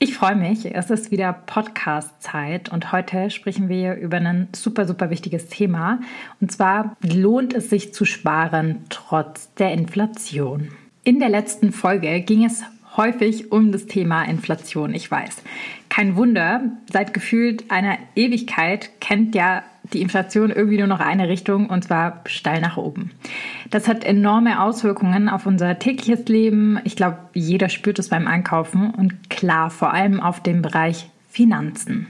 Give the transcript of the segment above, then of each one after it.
Ich freue mich, es ist wieder Podcast-Zeit und heute sprechen wir über ein super, super wichtiges Thema. Und zwar lohnt es sich zu sparen trotz der Inflation. In der letzten Folge ging es häufig um das Thema Inflation, ich weiß. Kein Wunder, seit gefühlt einer Ewigkeit kennt ja die Inflation irgendwie nur noch eine Richtung und zwar steil nach oben. Das hat enorme Auswirkungen auf unser tägliches Leben. Ich glaube, jeder spürt es beim Einkaufen und klar, vor allem auf dem Bereich Finanzen.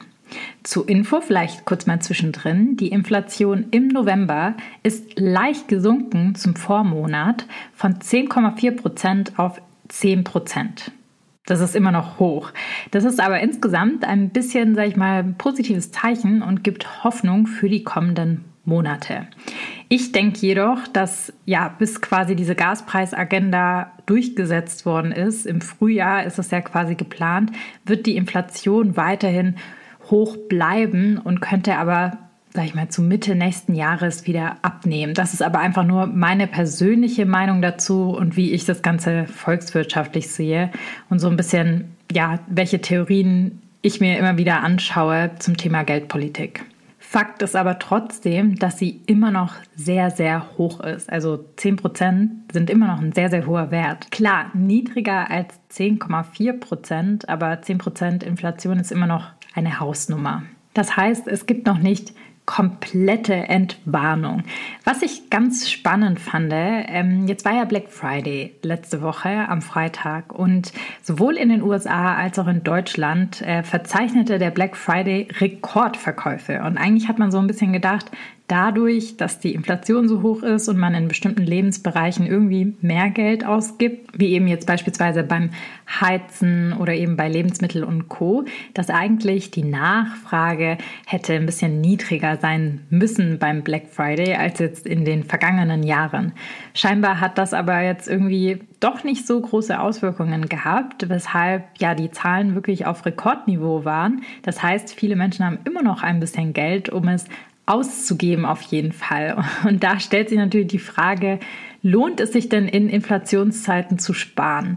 Zur Info vielleicht kurz mal zwischendrin. Die Inflation im November ist leicht gesunken zum Vormonat von 10,4 Prozent auf 10 Prozent. Das ist immer noch hoch. Das ist aber insgesamt ein bisschen, sag ich mal, positives Zeichen und gibt Hoffnung für die kommenden Monate. Ich denke jedoch, dass ja, bis quasi diese Gaspreisagenda durchgesetzt worden ist, im Frühjahr ist es ja quasi geplant, wird die Inflation weiterhin hoch bleiben und könnte aber sag ich mal, zu Mitte nächsten Jahres wieder abnehmen. Das ist aber einfach nur meine persönliche Meinung dazu und wie ich das Ganze volkswirtschaftlich sehe und so ein bisschen, ja, welche Theorien ich mir immer wieder anschaue zum Thema Geldpolitik. Fakt ist aber trotzdem, dass sie immer noch sehr, sehr hoch ist. Also 10 Prozent sind immer noch ein sehr, sehr hoher Wert. Klar, niedriger als 10,4 Prozent, aber 10 Prozent Inflation ist immer noch eine Hausnummer. Das heißt, es gibt noch nicht komplette Entwarnung. Was ich ganz spannend fand, ähm, jetzt war ja Black Friday letzte Woche am Freitag und sowohl in den USA als auch in Deutschland äh, verzeichnete der Black Friday Rekordverkäufe. Und eigentlich hat man so ein bisschen gedacht, dadurch, dass die Inflation so hoch ist und man in bestimmten Lebensbereichen irgendwie mehr Geld ausgibt, wie eben jetzt beispielsweise beim Heizen oder eben bei Lebensmitteln und Co., dass eigentlich die Nachfrage hätte ein bisschen niedriger sein müssen beim Black Friday als jetzt in den vergangenen Jahren. Scheinbar hat das aber jetzt irgendwie doch nicht so große Auswirkungen gehabt, weshalb ja die Zahlen wirklich auf Rekordniveau waren. Das heißt, viele Menschen haben immer noch ein bisschen Geld, um es auszugeben auf jeden Fall. Und da stellt sich natürlich die Frage, lohnt es sich denn in Inflationszeiten zu sparen?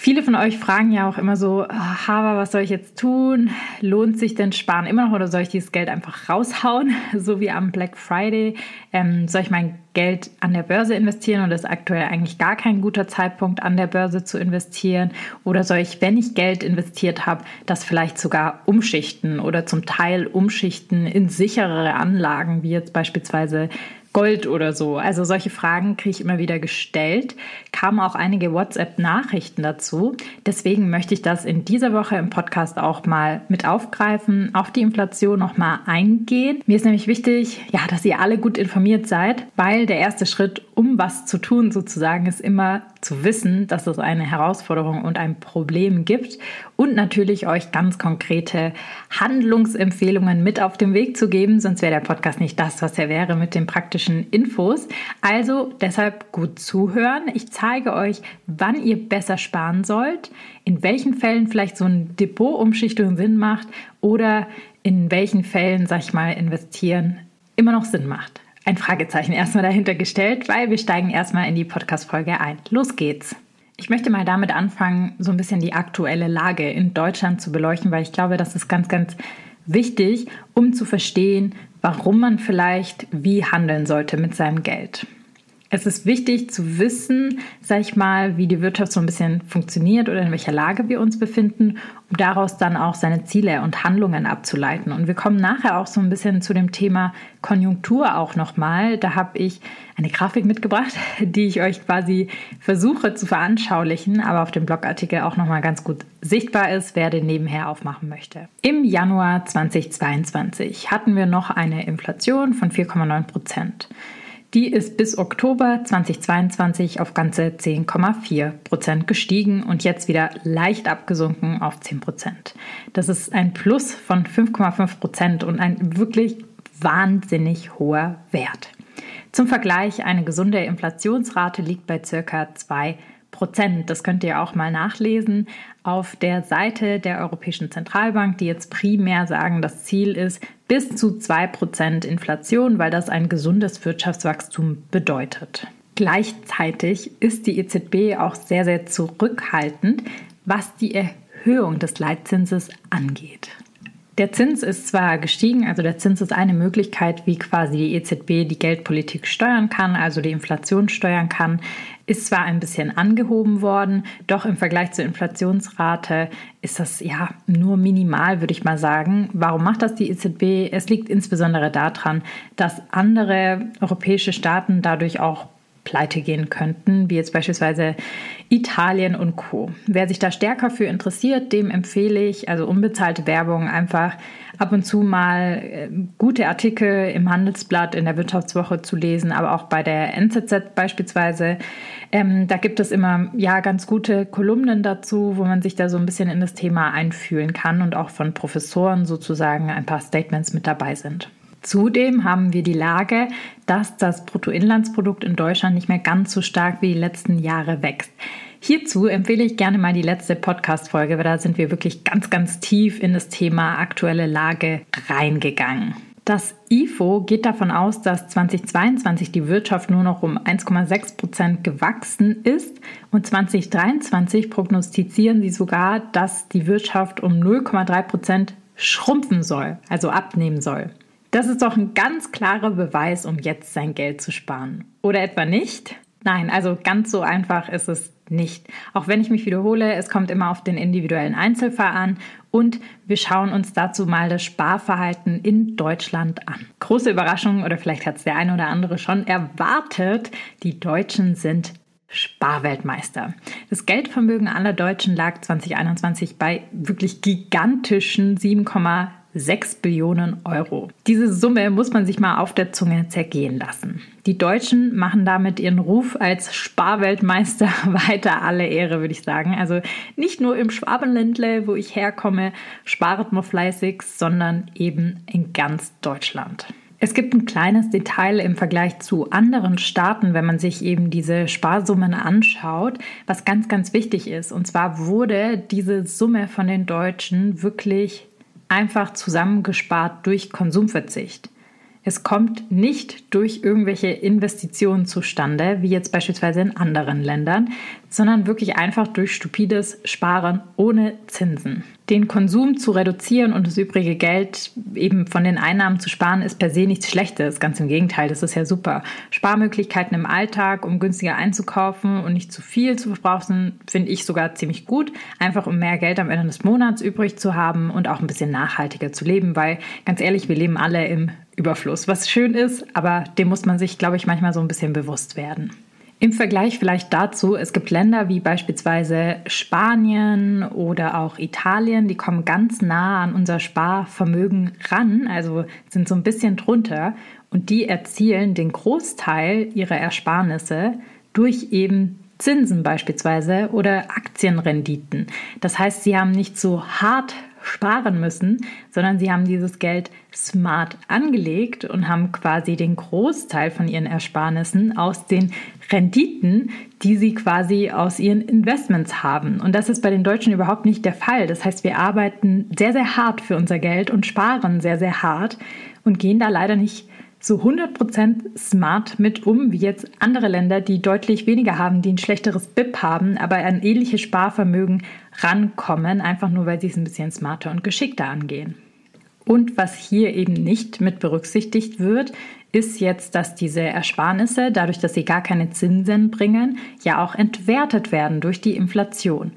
Viele von euch fragen ja auch immer so, ah, Haber, was soll ich jetzt tun? Lohnt sich denn Sparen immer noch oder soll ich dieses Geld einfach raushauen, so wie am Black Friday? Ähm, soll ich mein Geld an der Börse investieren und ist aktuell eigentlich gar kein guter Zeitpunkt, an der Börse zu investieren? Oder soll ich, wenn ich Geld investiert habe, das vielleicht sogar umschichten oder zum Teil umschichten in sicherere Anlagen, wie jetzt beispielsweise Gold oder so? Also solche Fragen kriege ich immer wieder gestellt. Kamen auch einige WhatsApp-Nachrichten dazu. Deswegen möchte ich das in dieser Woche im Podcast auch mal mit aufgreifen, auf die Inflation noch mal eingehen. Mir ist nämlich wichtig, ja, dass ihr alle gut informiert seid, weil der erste Schritt, um was zu tun sozusagen, ist immer zu wissen, dass es eine Herausforderung und ein Problem gibt und natürlich euch ganz konkrete Handlungsempfehlungen mit auf den Weg zu geben, sonst wäre der Podcast nicht das, was er wäre mit den praktischen Infos. Also deshalb gut zuhören. Ich zeige euch, wann ihr besser sparen sollt, in welchen Fällen vielleicht so ein Depotumschichtung Sinn macht oder in welchen Fällen, sag ich mal, investieren immer noch Sinn macht ein Fragezeichen erstmal dahinter gestellt, weil wir steigen erstmal in die Podcast-Folge ein. Los geht's! Ich möchte mal damit anfangen, so ein bisschen die aktuelle Lage in Deutschland zu beleuchten, weil ich glaube, das ist ganz, ganz wichtig, um zu verstehen, warum man vielleicht wie handeln sollte mit seinem Geld. Es ist wichtig zu wissen, sag ich mal, wie die Wirtschaft so ein bisschen funktioniert oder in welcher Lage wir uns befinden, um daraus dann auch seine Ziele und Handlungen abzuleiten. Und wir kommen nachher auch so ein bisschen zu dem Thema Konjunktur auch nochmal. Da habe ich eine Grafik mitgebracht, die ich euch quasi versuche zu veranschaulichen, aber auf dem Blogartikel auch nochmal ganz gut sichtbar ist, wer den nebenher aufmachen möchte. Im Januar 2022 hatten wir noch eine Inflation von 4,9 Prozent. Die ist bis Oktober 2022 auf ganze 10,4 Prozent gestiegen und jetzt wieder leicht abgesunken auf 10 Prozent. Das ist ein Plus von 5,5 Prozent und ein wirklich wahnsinnig hoher Wert. Zum Vergleich, eine gesunde Inflationsrate liegt bei circa 2 Prozent. Das könnt ihr auch mal nachlesen auf der Seite der Europäischen Zentralbank, die jetzt primär sagen, das Ziel ist bis zu 2 Prozent Inflation, weil das ein gesundes Wirtschaftswachstum bedeutet. Gleichzeitig ist die EZB auch sehr, sehr zurückhaltend, was die Erhöhung des Leitzinses angeht. Der Zins ist zwar gestiegen, also der Zins ist eine Möglichkeit, wie quasi die EZB die Geldpolitik steuern kann, also die Inflation steuern kann, ist zwar ein bisschen angehoben worden, doch im Vergleich zur Inflationsrate ist das ja nur minimal, würde ich mal sagen. Warum macht das die EZB? Es liegt insbesondere daran, dass andere europäische Staaten dadurch auch pleite gehen könnten, wie jetzt beispielsweise Italien und Co. Wer sich da stärker für interessiert, dem empfehle ich, also unbezahlte Werbung, einfach ab und zu mal äh, gute Artikel im Handelsblatt, in der Wirtschaftswoche zu lesen, aber auch bei der NZZ beispielsweise. Ähm, da gibt es immer ja ganz gute Kolumnen dazu, wo man sich da so ein bisschen in das Thema einfühlen kann und auch von Professoren sozusagen ein paar Statements mit dabei sind. Zudem haben wir die Lage, dass das Bruttoinlandsprodukt in Deutschland nicht mehr ganz so stark wie die letzten Jahre wächst. Hierzu empfehle ich gerne mal die letzte Podcast-Folge, weil da sind wir wirklich ganz, ganz tief in das Thema aktuelle Lage reingegangen. Das IFO geht davon aus, dass 2022 die Wirtschaft nur noch um 1,6 Prozent gewachsen ist und 2023 prognostizieren sie sogar, dass die Wirtschaft um 0,3 Prozent schrumpfen soll, also abnehmen soll. Das ist doch ein ganz klarer Beweis, um jetzt sein Geld zu sparen. Oder etwa nicht? Nein, also ganz so einfach ist es nicht. Auch wenn ich mich wiederhole, es kommt immer auf den individuellen Einzelfall an und wir schauen uns dazu mal das Sparverhalten in Deutschland an. Große Überraschung oder vielleicht hat es der eine oder andere schon erwartet, die Deutschen sind Sparweltmeister. Das Geldvermögen aller Deutschen lag 2021 bei wirklich gigantischen 7, 6 Billionen Euro. Diese Summe muss man sich mal auf der Zunge zergehen lassen. Die Deutschen machen damit ihren Ruf als Sparweltmeister weiter alle Ehre, würde ich sagen. Also nicht nur im Schwabenländle, wo ich herkomme, spart man fleißig, sondern eben in ganz Deutschland. Es gibt ein kleines Detail im Vergleich zu anderen Staaten, wenn man sich eben diese Sparsummen anschaut, was ganz, ganz wichtig ist. Und zwar wurde diese Summe von den Deutschen wirklich einfach zusammengespart durch Konsumverzicht. Es kommt nicht durch irgendwelche Investitionen zustande, wie jetzt beispielsweise in anderen Ländern, sondern wirklich einfach durch stupides Sparen ohne Zinsen. Den Konsum zu reduzieren und das übrige Geld eben von den Einnahmen zu sparen, ist per se nichts Schlechtes. Ganz im Gegenteil, das ist ja super. Sparmöglichkeiten im Alltag, um günstiger einzukaufen und nicht zu viel zu verbrauchen, finde ich sogar ziemlich gut. Einfach um mehr Geld am Ende des Monats übrig zu haben und auch ein bisschen nachhaltiger zu leben, weil ganz ehrlich, wir leben alle im Überfluss, was schön ist, aber dem muss man sich, glaube ich, manchmal so ein bisschen bewusst werden. Im Vergleich vielleicht dazu, es gibt Länder wie beispielsweise Spanien oder auch Italien, die kommen ganz nah an unser Sparvermögen ran, also sind so ein bisschen drunter und die erzielen den Großteil ihrer Ersparnisse durch eben Zinsen beispielsweise oder Aktienrenditen. Das heißt, sie haben nicht so hart sparen müssen, sondern sie haben dieses Geld smart angelegt und haben quasi den Großteil von ihren Ersparnissen aus den Renditen, die sie quasi aus ihren Investments haben. Und das ist bei den Deutschen überhaupt nicht der Fall. Das heißt, wir arbeiten sehr, sehr hart für unser Geld und sparen sehr, sehr hart und gehen da leider nicht so 100% smart mit um, wie jetzt andere Länder, die deutlich weniger haben, die ein schlechteres BIP haben, aber an ähnliches Sparvermögen rankommen, einfach nur weil sie es ein bisschen smarter und geschickter angehen. Und was hier eben nicht mit berücksichtigt wird, ist jetzt, dass diese Ersparnisse, dadurch, dass sie gar keine Zinsen bringen, ja auch entwertet werden durch die Inflation.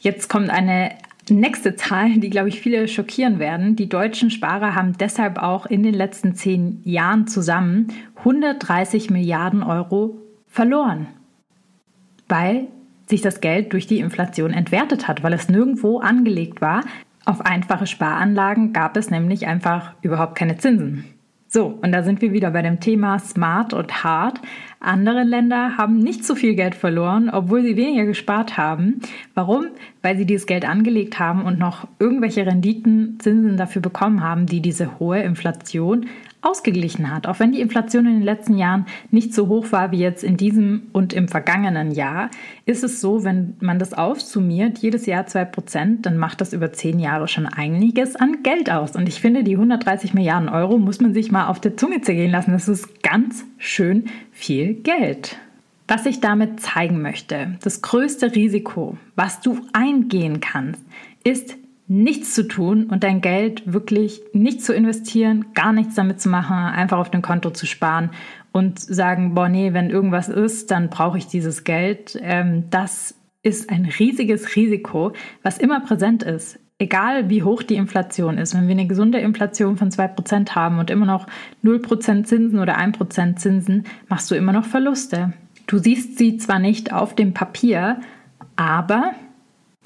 Jetzt kommt eine nächste Zahl, die, glaube ich, viele schockieren werden. Die deutschen Sparer haben deshalb auch in den letzten zehn Jahren zusammen 130 Milliarden Euro verloren, weil sich das Geld durch die Inflation entwertet hat, weil es nirgendwo angelegt war. Auf einfache Sparanlagen gab es nämlich einfach überhaupt keine Zinsen. So, und da sind wir wieder bei dem Thema Smart und Hard. Andere Länder haben nicht so viel Geld verloren, obwohl sie weniger gespart haben. Warum? Weil sie dieses Geld angelegt haben und noch irgendwelche Renditen, Zinsen dafür bekommen haben, die diese hohe Inflation ausgeglichen hat. Auch wenn die Inflation in den letzten Jahren nicht so hoch war wie jetzt in diesem und im vergangenen Jahr, ist es so, wenn man das aufsummiert, jedes Jahr 2%, dann macht das über zehn Jahre schon einiges an Geld aus. Und ich finde, die 130 Milliarden Euro muss man sich mal auf der Zunge zergehen lassen. Das ist ganz schön viel Geld. Was ich damit zeigen möchte, das größte Risiko, was du eingehen kannst, ist nichts zu tun und dein Geld wirklich nicht zu investieren, gar nichts damit zu machen, einfach auf dem Konto zu sparen und sagen, boah, nee, wenn irgendwas ist, dann brauche ich dieses Geld. Ähm, das ist ein riesiges Risiko, was immer präsent ist. Egal wie hoch die Inflation ist, wenn wir eine gesunde Inflation von 2% haben und immer noch 0% Zinsen oder 1% Zinsen, machst du immer noch Verluste. Du siehst sie zwar nicht auf dem Papier, aber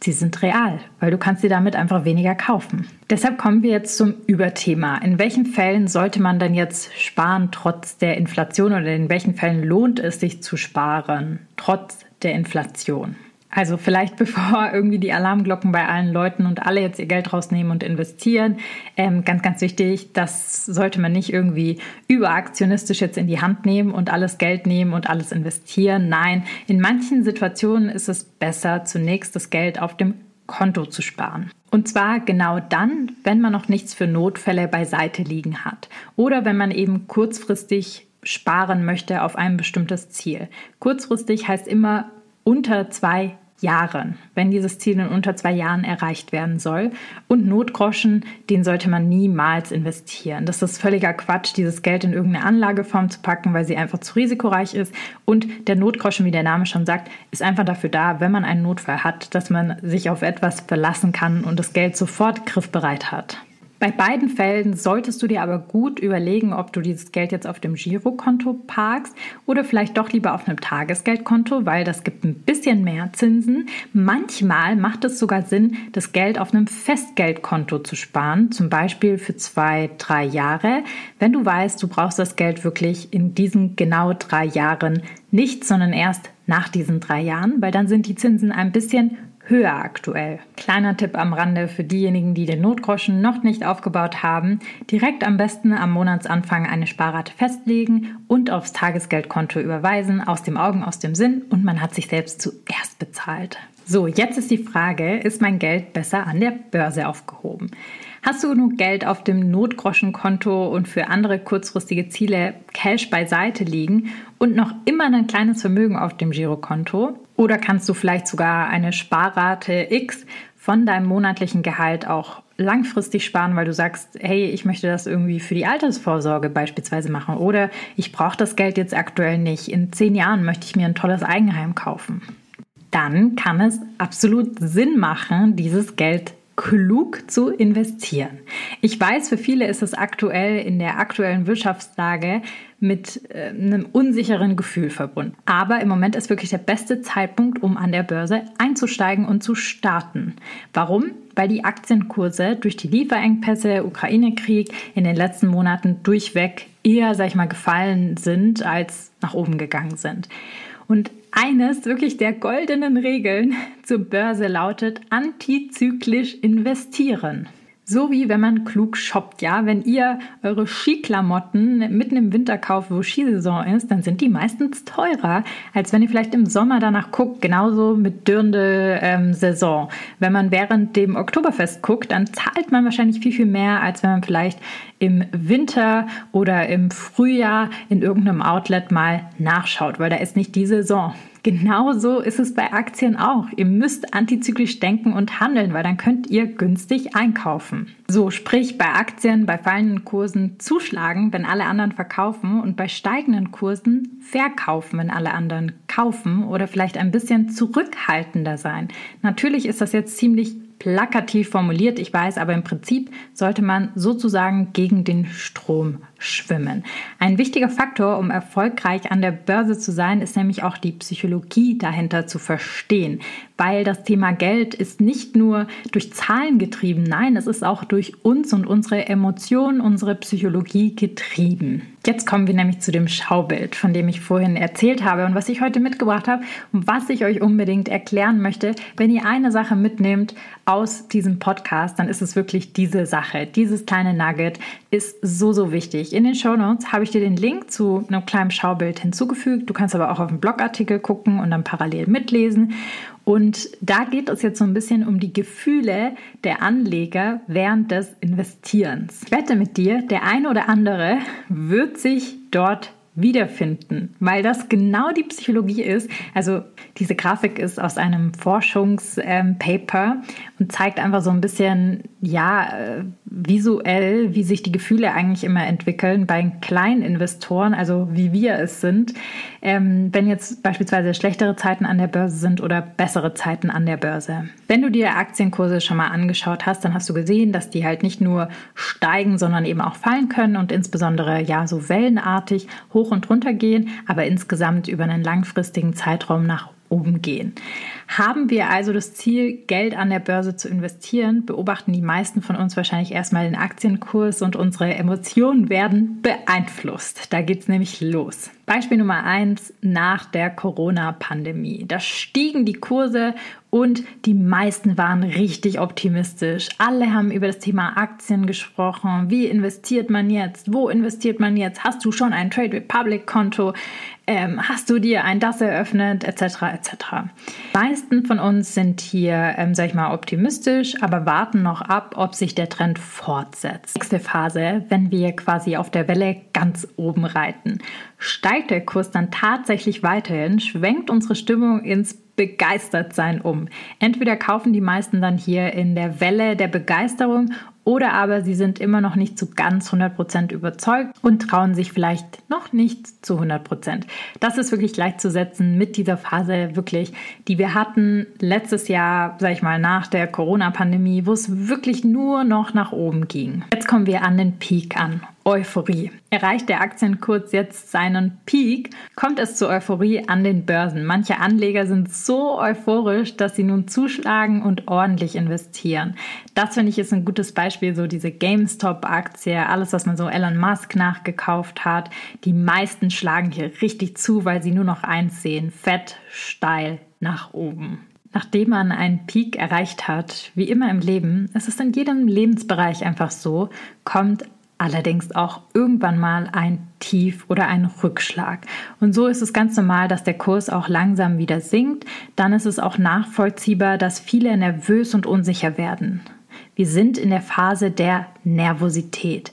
sie sind real, weil du kannst sie damit einfach weniger kaufen. Deshalb kommen wir jetzt zum Überthema. In welchen Fällen sollte man denn jetzt sparen trotz der Inflation oder in welchen Fällen lohnt es sich zu sparen trotz der Inflation? Also vielleicht bevor irgendwie die Alarmglocken bei allen Leuten und alle jetzt ihr Geld rausnehmen und investieren. Ähm, ganz, ganz wichtig, das sollte man nicht irgendwie überaktionistisch jetzt in die Hand nehmen und alles Geld nehmen und alles investieren. Nein, in manchen Situationen ist es besser, zunächst das Geld auf dem Konto zu sparen. Und zwar genau dann, wenn man noch nichts für Notfälle beiseite liegen hat oder wenn man eben kurzfristig sparen möchte auf ein bestimmtes Ziel. Kurzfristig heißt immer unter zwei Jahren, wenn dieses Ziel in unter zwei Jahren erreicht werden soll. Und Notgroschen, den sollte man niemals investieren. Das ist völliger Quatsch, dieses Geld in irgendeine Anlageform zu packen, weil sie einfach zu risikoreich ist. Und der Notgroschen, wie der Name schon sagt, ist einfach dafür da, wenn man einen Notfall hat, dass man sich auf etwas verlassen kann und das Geld sofort griffbereit hat. Bei beiden Fällen solltest du dir aber gut überlegen, ob du dieses Geld jetzt auf dem Girokonto parkst oder vielleicht doch lieber auf einem Tagesgeldkonto, weil das gibt ein bisschen mehr Zinsen. Manchmal macht es sogar Sinn, das Geld auf einem Festgeldkonto zu sparen, zum Beispiel für zwei, drei Jahre. Wenn du weißt, du brauchst das Geld wirklich in diesen genau drei Jahren nicht, sondern erst nach diesen drei Jahren, weil dann sind die Zinsen ein bisschen höher aktuell. Kleiner Tipp am Rande für diejenigen, die den Notgroschen noch nicht aufgebaut haben. Direkt am besten am Monatsanfang eine Sparrate festlegen und aufs Tagesgeldkonto überweisen, aus dem Augen, aus dem Sinn und man hat sich selbst zuerst bezahlt. So, jetzt ist die Frage, ist mein Geld besser an der Börse aufgehoben? Hast du genug Geld auf dem Notgroschenkonto und für andere kurzfristige Ziele Cash beiseite liegen und noch immer ein kleines Vermögen auf dem Girokonto? Oder kannst du vielleicht sogar eine Sparrate X von deinem monatlichen Gehalt auch langfristig sparen, weil du sagst, hey, ich möchte das irgendwie für die Altersvorsorge beispielsweise machen oder ich brauche das Geld jetzt aktuell nicht. In zehn Jahren möchte ich mir ein tolles Eigenheim kaufen. Dann kann es absolut Sinn machen, dieses Geld klug zu investieren. Ich weiß, für viele ist es aktuell in der aktuellen Wirtschaftslage mit äh, einem unsicheren Gefühl verbunden. Aber im Moment ist wirklich der beste Zeitpunkt, um an der Börse einzusteigen und zu starten. Warum? Weil die Aktienkurse durch die Lieferengpässe, Ukraine-Krieg in den letzten Monaten durchweg eher, sag ich mal, gefallen sind als nach oben gegangen sind. Und eines wirklich der goldenen Regeln zur Börse lautet antizyklisch investieren. So wie wenn man klug shoppt, ja. Wenn ihr eure Skiklamotten mitten im Winter kauft, wo Skisaison ist, dann sind die meistens teurer, als wenn ihr vielleicht im Sommer danach guckt. Genauso mit dürrende ähm, Saison. Wenn man während dem Oktoberfest guckt, dann zahlt man wahrscheinlich viel, viel mehr, als wenn man vielleicht im Winter oder im Frühjahr in irgendeinem Outlet mal nachschaut, weil da ist nicht die Saison. Genauso ist es bei Aktien auch. Ihr müsst antizyklisch denken und handeln, weil dann könnt ihr günstig einkaufen. So, sprich bei Aktien bei fallenden Kursen zuschlagen, wenn alle anderen verkaufen und bei steigenden Kursen verkaufen, wenn alle anderen kaufen oder vielleicht ein bisschen zurückhaltender sein. Natürlich ist das jetzt ziemlich plakativ formuliert, ich weiß, aber im Prinzip sollte man sozusagen gegen den Strom schwimmen. Ein wichtiger Faktor, um erfolgreich an der Börse zu sein, ist nämlich auch die Psychologie dahinter zu verstehen. Weil das Thema Geld ist nicht nur durch Zahlen getrieben, nein, es ist auch durch uns und unsere Emotionen, unsere Psychologie getrieben. Jetzt kommen wir nämlich zu dem Schaubild, von dem ich vorhin erzählt habe und was ich heute mitgebracht habe und was ich euch unbedingt erklären möchte. Wenn ihr eine Sache mitnehmt aus diesem Podcast, dann ist es wirklich diese Sache. Dieses kleine Nugget ist so, so wichtig. In den Show Notes habe ich dir den Link zu einem kleinen Schaubild hinzugefügt. Du kannst aber auch auf den Blogartikel gucken und dann parallel mitlesen. Und da geht es jetzt so ein bisschen um die Gefühle der Anleger während des Investierens. Ich wette mit dir, der eine oder andere wird sich dort wiederfinden, weil das genau die Psychologie ist. Also diese Grafik ist aus einem Forschungspaper ähm, zeigt einfach so ein bisschen, ja, äh, visuell, wie sich die Gefühle eigentlich immer entwickeln bei kleinen Investoren, also wie wir es sind, ähm, wenn jetzt beispielsweise schlechtere Zeiten an der Börse sind oder bessere Zeiten an der Börse. Wenn du dir Aktienkurse schon mal angeschaut hast, dann hast du gesehen, dass die halt nicht nur steigen, sondern eben auch fallen können und insbesondere ja so wellenartig hoch und runter gehen, aber insgesamt über einen langfristigen Zeitraum nach oben gehen. Haben wir also das Ziel, Geld an der Börse zu investieren, beobachten die meisten von uns wahrscheinlich erstmal den Aktienkurs und unsere Emotionen werden beeinflusst. Da geht es nämlich los. Beispiel Nummer eins nach der Corona-Pandemie. Da stiegen die Kurse und die meisten waren richtig optimistisch. Alle haben über das Thema Aktien gesprochen. Wie investiert man jetzt? Wo investiert man jetzt? Hast du schon ein Trade Republic Konto? Ähm, hast du dir ein das eröffnet? Etc. etc. Die meisten von uns sind hier, ähm, sag ich mal, optimistisch, aber warten noch ab, ob sich der Trend fortsetzt. Nächste Phase, wenn wir quasi auf der Welle ganz oben reiten. Steigt der Kurs dann tatsächlich weiterhin, schwenkt unsere Stimmung ins begeistert sein um. Entweder kaufen die meisten dann hier in der Welle der Begeisterung oder aber sie sind immer noch nicht zu ganz 100% überzeugt und trauen sich vielleicht noch nicht zu 100%. Das ist wirklich gleichzusetzen mit dieser Phase wirklich, die wir hatten letztes Jahr, sag ich mal, nach der Corona-Pandemie, wo es wirklich nur noch nach oben ging. Jetzt kommen wir an den Peak an. Euphorie. Erreicht der Aktienkurs jetzt seinen Peak, kommt es zur Euphorie an den Börsen. Manche Anleger sind so euphorisch, dass sie nun zuschlagen und ordentlich investieren. Das finde ich ist ein gutes Beispiel, so diese GameStop-Aktie, alles, was man so Elon Musk nachgekauft hat. Die meisten schlagen hier richtig zu, weil sie nur noch eins sehen, fett, steil nach oben. Nachdem man einen Peak erreicht hat, wie immer im Leben, es ist in jedem Lebensbereich einfach so, kommt allerdings auch irgendwann mal ein Tief oder ein Rückschlag. Und so ist es ganz normal, dass der Kurs auch langsam wieder sinkt. Dann ist es auch nachvollziehbar, dass viele nervös und unsicher werden. Wir sind in der Phase der Nervosität.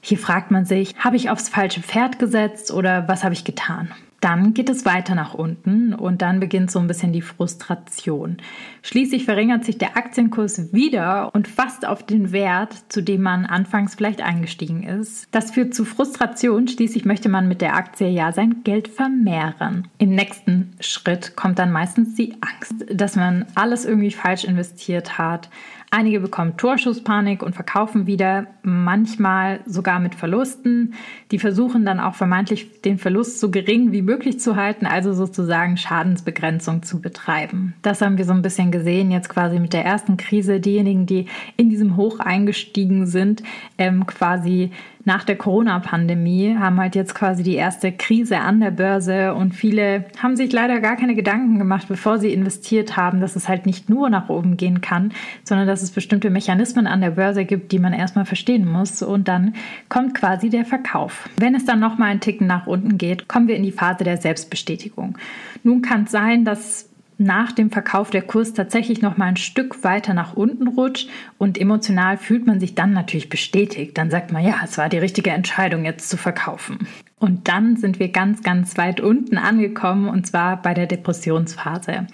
Hier fragt man sich, habe ich aufs falsche Pferd gesetzt oder was habe ich getan? Dann geht es weiter nach unten und dann beginnt so ein bisschen die Frustration. Schließlich verringert sich der Aktienkurs wieder und fast auf den Wert, zu dem man anfangs vielleicht eingestiegen ist. Das führt zu Frustration. Schließlich möchte man mit der Aktie ja sein Geld vermehren. Im nächsten Schritt kommt dann meistens die Angst, dass man alles irgendwie falsch investiert hat, Einige bekommen Torschusspanik und verkaufen wieder, manchmal sogar mit Verlusten. Die versuchen dann auch vermeintlich den Verlust so gering wie möglich zu halten, also sozusagen Schadensbegrenzung zu betreiben. Das haben wir so ein bisschen gesehen jetzt quasi mit der ersten Krise. Diejenigen, die in diesem Hoch eingestiegen sind, ähm, quasi nach der Corona-Pandemie haben halt jetzt quasi die erste Krise an der Börse und viele haben sich leider gar keine Gedanken gemacht, bevor sie investiert haben, dass es halt nicht nur nach oben gehen kann, sondern dass es bestimmte Mechanismen an der Börse gibt, die man erstmal verstehen muss und dann kommt quasi der Verkauf. Wenn es dann nochmal einen Ticken nach unten geht, kommen wir in die Phase der Selbstbestätigung. Nun kann es sein, dass nach dem Verkauf der Kurs tatsächlich noch mal ein Stück weiter nach unten rutscht und emotional fühlt man sich dann natürlich bestätigt. Dann sagt man, ja, es war die richtige Entscheidung jetzt zu verkaufen. Und dann sind wir ganz, ganz weit unten angekommen und zwar bei der Depressionsphase.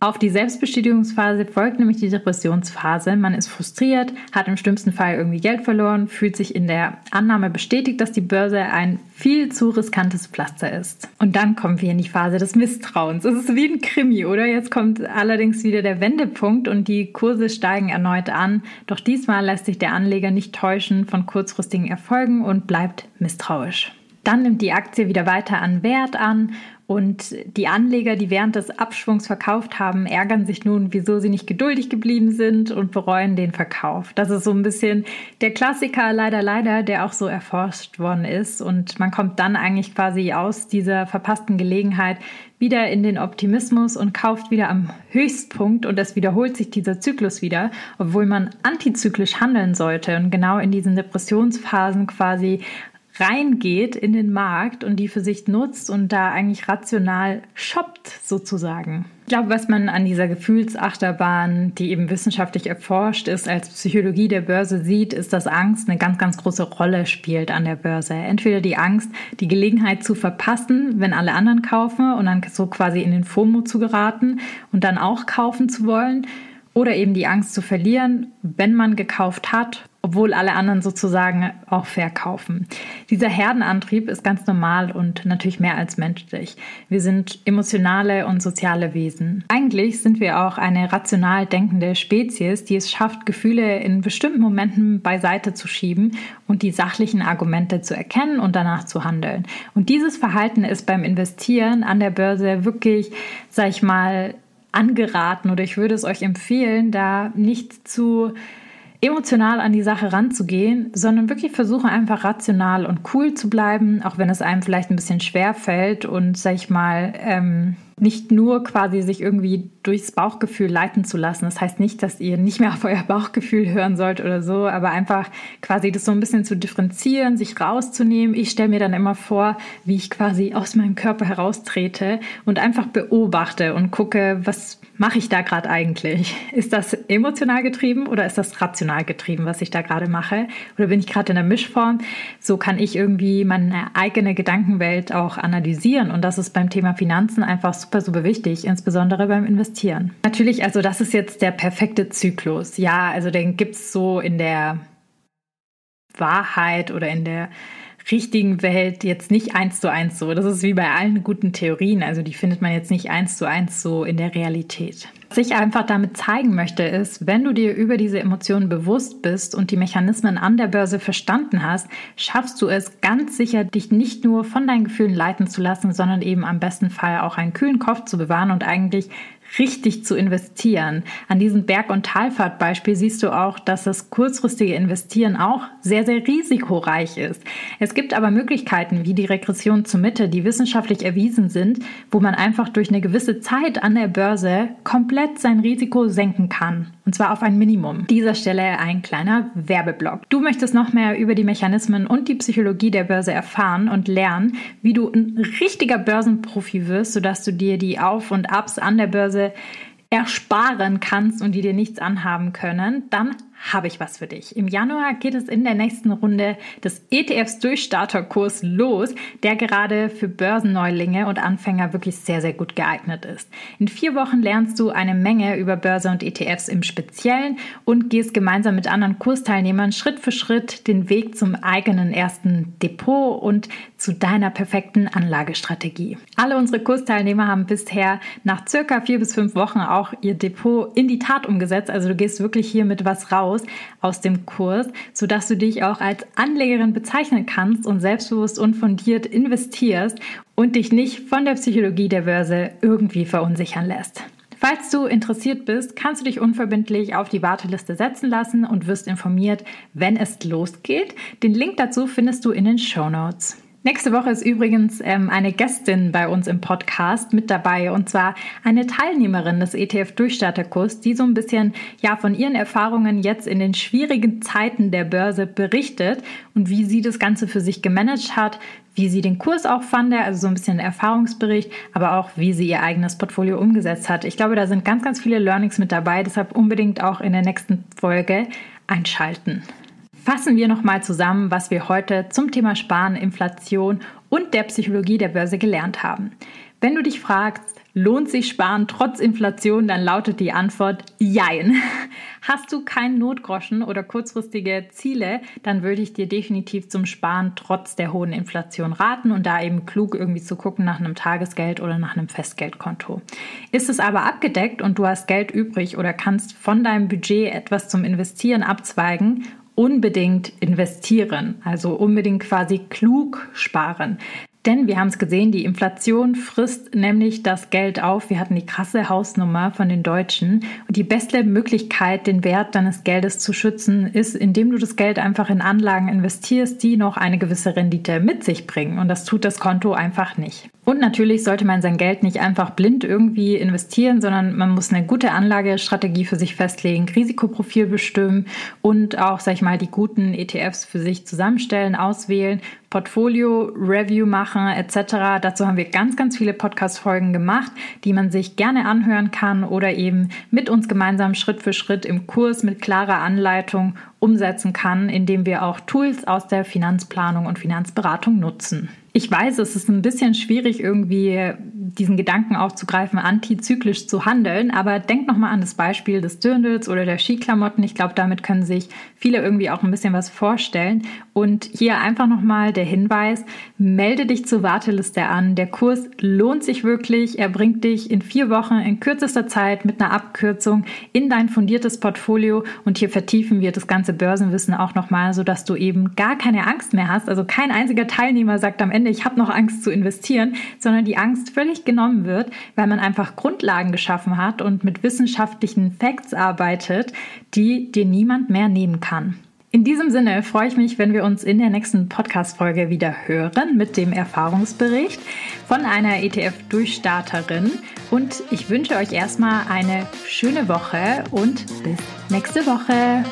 Auf die Selbstbestätigungsphase folgt nämlich die Depressionsphase. Man ist frustriert, hat im schlimmsten Fall irgendwie Geld verloren, fühlt sich in der Annahme bestätigt, dass die Börse ein viel zu riskantes Pflaster ist. Und dann kommen wir in die Phase des Misstrauens. Es ist wie ein Krimi, oder? Jetzt kommt allerdings wieder der Wendepunkt und die Kurse steigen erneut an. Doch diesmal lässt sich der Anleger nicht täuschen von kurzfristigen Erfolgen und bleibt misstrauisch. Dann nimmt die Aktie wieder weiter an Wert an Und die Anleger, die während des Abschwungs verkauft haben, ärgern sich nun, wieso sie nicht geduldig geblieben sind und bereuen den Verkauf. Das ist so ein bisschen der Klassiker, leider, leider, der auch so erforscht worden ist. Und man kommt dann eigentlich quasi aus dieser verpassten Gelegenheit wieder in den Optimismus und kauft wieder am Höchstpunkt und es wiederholt sich dieser Zyklus wieder, obwohl man antizyklisch handeln sollte und genau in diesen Depressionsphasen quasi reingeht in den Markt und die für sich nutzt und da eigentlich rational shoppt sozusagen. Ich glaube, was man an dieser Gefühlsachterbahn, die eben wissenschaftlich erforscht ist, als Psychologie der Börse sieht, ist, dass Angst eine ganz, ganz große Rolle spielt an der Börse. Entweder die Angst, die Gelegenheit zu verpassen, wenn alle anderen kaufen und dann so quasi in den FOMO zu geraten und dann auch kaufen zu wollen oder eben die Angst zu verlieren, wenn man gekauft hat, obwohl alle anderen sozusagen auch verkaufen. Dieser Herdenantrieb ist ganz normal und natürlich mehr als menschlich. Wir sind emotionale und soziale Wesen. Eigentlich sind wir auch eine rational denkende Spezies, die es schafft, Gefühle in bestimmten Momenten beiseite zu schieben und die sachlichen Argumente zu erkennen und danach zu handeln. Und dieses Verhalten ist beim Investieren an der Börse wirklich, sag ich mal, angeraten oder ich würde es euch empfehlen, da nicht zu emotional an die Sache ranzugehen, sondern wirklich versuchen einfach rational und cool zu bleiben, auch wenn es einem vielleicht ein bisschen schwer fällt und sag ich mal ähm, nicht nur quasi sich irgendwie durchs Bauchgefühl leiten zu lassen. Das heißt nicht, dass ihr nicht mehr auf euer Bauchgefühl hören sollt oder so, aber einfach quasi das so ein bisschen zu differenzieren, sich rauszunehmen. Ich stelle mir dann immer vor, wie ich quasi aus meinem Körper heraustrete und einfach beobachte und gucke, was mache ich da gerade eigentlich? Ist das emotional getrieben oder ist das rational getrieben, was ich da gerade mache? Oder bin ich gerade in der Mischform? So kann ich irgendwie meine eigene Gedankenwelt auch analysieren und das ist beim Thema Finanzen einfach super, super wichtig, insbesondere beim Investieren. Natürlich, also das ist jetzt der perfekte Zyklus. Ja, also den gibt es so in der Wahrheit oder in der richtigen Welt jetzt nicht eins zu eins so. Das ist wie bei allen guten Theorien. Also die findet man jetzt nicht eins zu eins so in der Realität. Was ich einfach damit zeigen möchte, ist, wenn du dir über diese Emotionen bewusst bist und die Mechanismen an der Börse verstanden hast, schaffst du es ganz sicher, dich nicht nur von deinen Gefühlen leiten zu lassen, sondern eben am besten Fall auch einen kühlen Kopf zu bewahren und eigentlich richtig zu investieren. An diesem Berg- und Talfahrtbeispiel siehst du auch, dass das kurzfristige Investieren auch sehr, sehr risikoreich ist. Es gibt aber Möglichkeiten wie die Regression zur Mitte, die wissenschaftlich erwiesen sind, wo man einfach durch eine gewisse Zeit an der Börse komplett sein Risiko senken kann. Und zwar auf ein Minimum. Dieser Stelle ein kleiner Werbeblock. Du möchtest noch mehr über die Mechanismen und die Psychologie der Börse erfahren und lernen, wie du ein richtiger Börsenprofi wirst, sodass du dir die Auf- und Abs an der Börse ersparen kannst und die dir nichts anhaben können, dann habe ich was für dich. Im Januar geht es in der nächsten Runde des ETFs Durchstarterkurs los, der gerade für Börsenneulinge und Anfänger wirklich sehr, sehr gut geeignet ist. In vier Wochen lernst du eine Menge über Börse und ETFs im Speziellen und gehst gemeinsam mit anderen Kursteilnehmern Schritt für Schritt den Weg zum eigenen ersten Depot und zu deiner perfekten Anlagestrategie. Alle unsere Kursteilnehmer haben bisher nach circa vier bis fünf Wochen auch ihr Depot in die Tat umgesetzt. Also du gehst wirklich hier mit was raus raus aus dem Kurs, sodass du dich auch als Anlegerin bezeichnen kannst und selbstbewusst und fundiert investierst und dich nicht von der Psychologie der Börse irgendwie verunsichern lässt. Falls du interessiert bist, kannst du dich unverbindlich auf die Warteliste setzen lassen und wirst informiert, wenn es losgeht. Den Link dazu findest du in den Show Notes. Nächste Woche ist übrigens ähm, eine Gästin bei uns im Podcast mit dabei und zwar eine Teilnehmerin des ETF-Durchstarterkurs, die so ein bisschen ja von ihren Erfahrungen jetzt in den schwierigen Zeiten der Börse berichtet und wie sie das Ganze für sich gemanagt hat, wie sie den Kurs auch fand, also so ein bisschen Erfahrungsbericht, aber auch wie sie ihr eigenes Portfolio umgesetzt hat. Ich glaube, da sind ganz, ganz viele Learnings mit dabei, deshalb unbedingt auch in der nächsten Folge einschalten. Fassen wir nochmal zusammen, was wir heute zum Thema Sparen, Inflation und der Psychologie der Börse gelernt haben. Wenn du dich fragst, lohnt sich Sparen trotz Inflation, dann lautet die Antwort Jein. Hast du keinen Notgroschen oder kurzfristige Ziele, dann würde ich dir definitiv zum Sparen trotz der hohen Inflation raten und da eben klug irgendwie zu gucken nach einem Tagesgeld oder nach einem Festgeldkonto. Ist es aber abgedeckt und du hast Geld übrig oder kannst von deinem Budget etwas zum Investieren abzweigen unbedingt investieren, also unbedingt quasi klug sparen. Denn wir haben es gesehen, die Inflation frisst nämlich das Geld auf. Wir hatten die krasse Hausnummer von den Deutschen. Und die beste Möglichkeit, den Wert deines Geldes zu schützen, ist, indem du das Geld einfach in Anlagen investierst, die noch eine gewisse Rendite mit sich bringen. Und das tut das Konto einfach nicht. Und natürlich sollte man sein Geld nicht einfach blind irgendwie investieren, sondern man muss eine gute Anlagestrategie für sich festlegen, Risikoprofil bestimmen und auch, sag ich mal, die guten ETFs für sich zusammenstellen, auswählen Portfolio-Review machen etc. Dazu haben wir ganz, ganz viele Podcast-Folgen gemacht, die man sich gerne anhören kann oder eben mit uns gemeinsam Schritt für Schritt im Kurs mit klarer Anleitung umsetzen kann, indem wir auch Tools aus der Finanzplanung und Finanzberatung nutzen. Ich weiß, es ist ein bisschen schwierig, irgendwie diesen Gedanken aufzugreifen, antizyklisch zu handeln, aber denk nochmal an das Beispiel des Dirndls oder der Skiklamotten. Ich glaube, damit können sich viele irgendwie auch ein bisschen was vorstellen. Und hier einfach nochmal der Hinweis, melde dich zur Warteliste an. Der Kurs lohnt sich wirklich. Er bringt dich in vier Wochen in kürzester Zeit mit einer Abkürzung in dein fundiertes Portfolio und hier vertiefen wir das ganze Börsenwissen auch nochmal, sodass du eben gar keine Angst mehr hast. Also kein einziger Teilnehmer sagt am Ende, Ende, ich habe noch Angst zu investieren, sondern die Angst völlig genommen wird, weil man einfach Grundlagen geschaffen hat und mit wissenschaftlichen Facts arbeitet, die dir niemand mehr nehmen kann. In diesem Sinne freue ich mich, wenn wir uns in der nächsten Podcast-Folge wieder hören mit dem Erfahrungsbericht von einer ETF-Durchstarterin. Und ich wünsche euch erstmal eine schöne Woche und bis nächste Woche.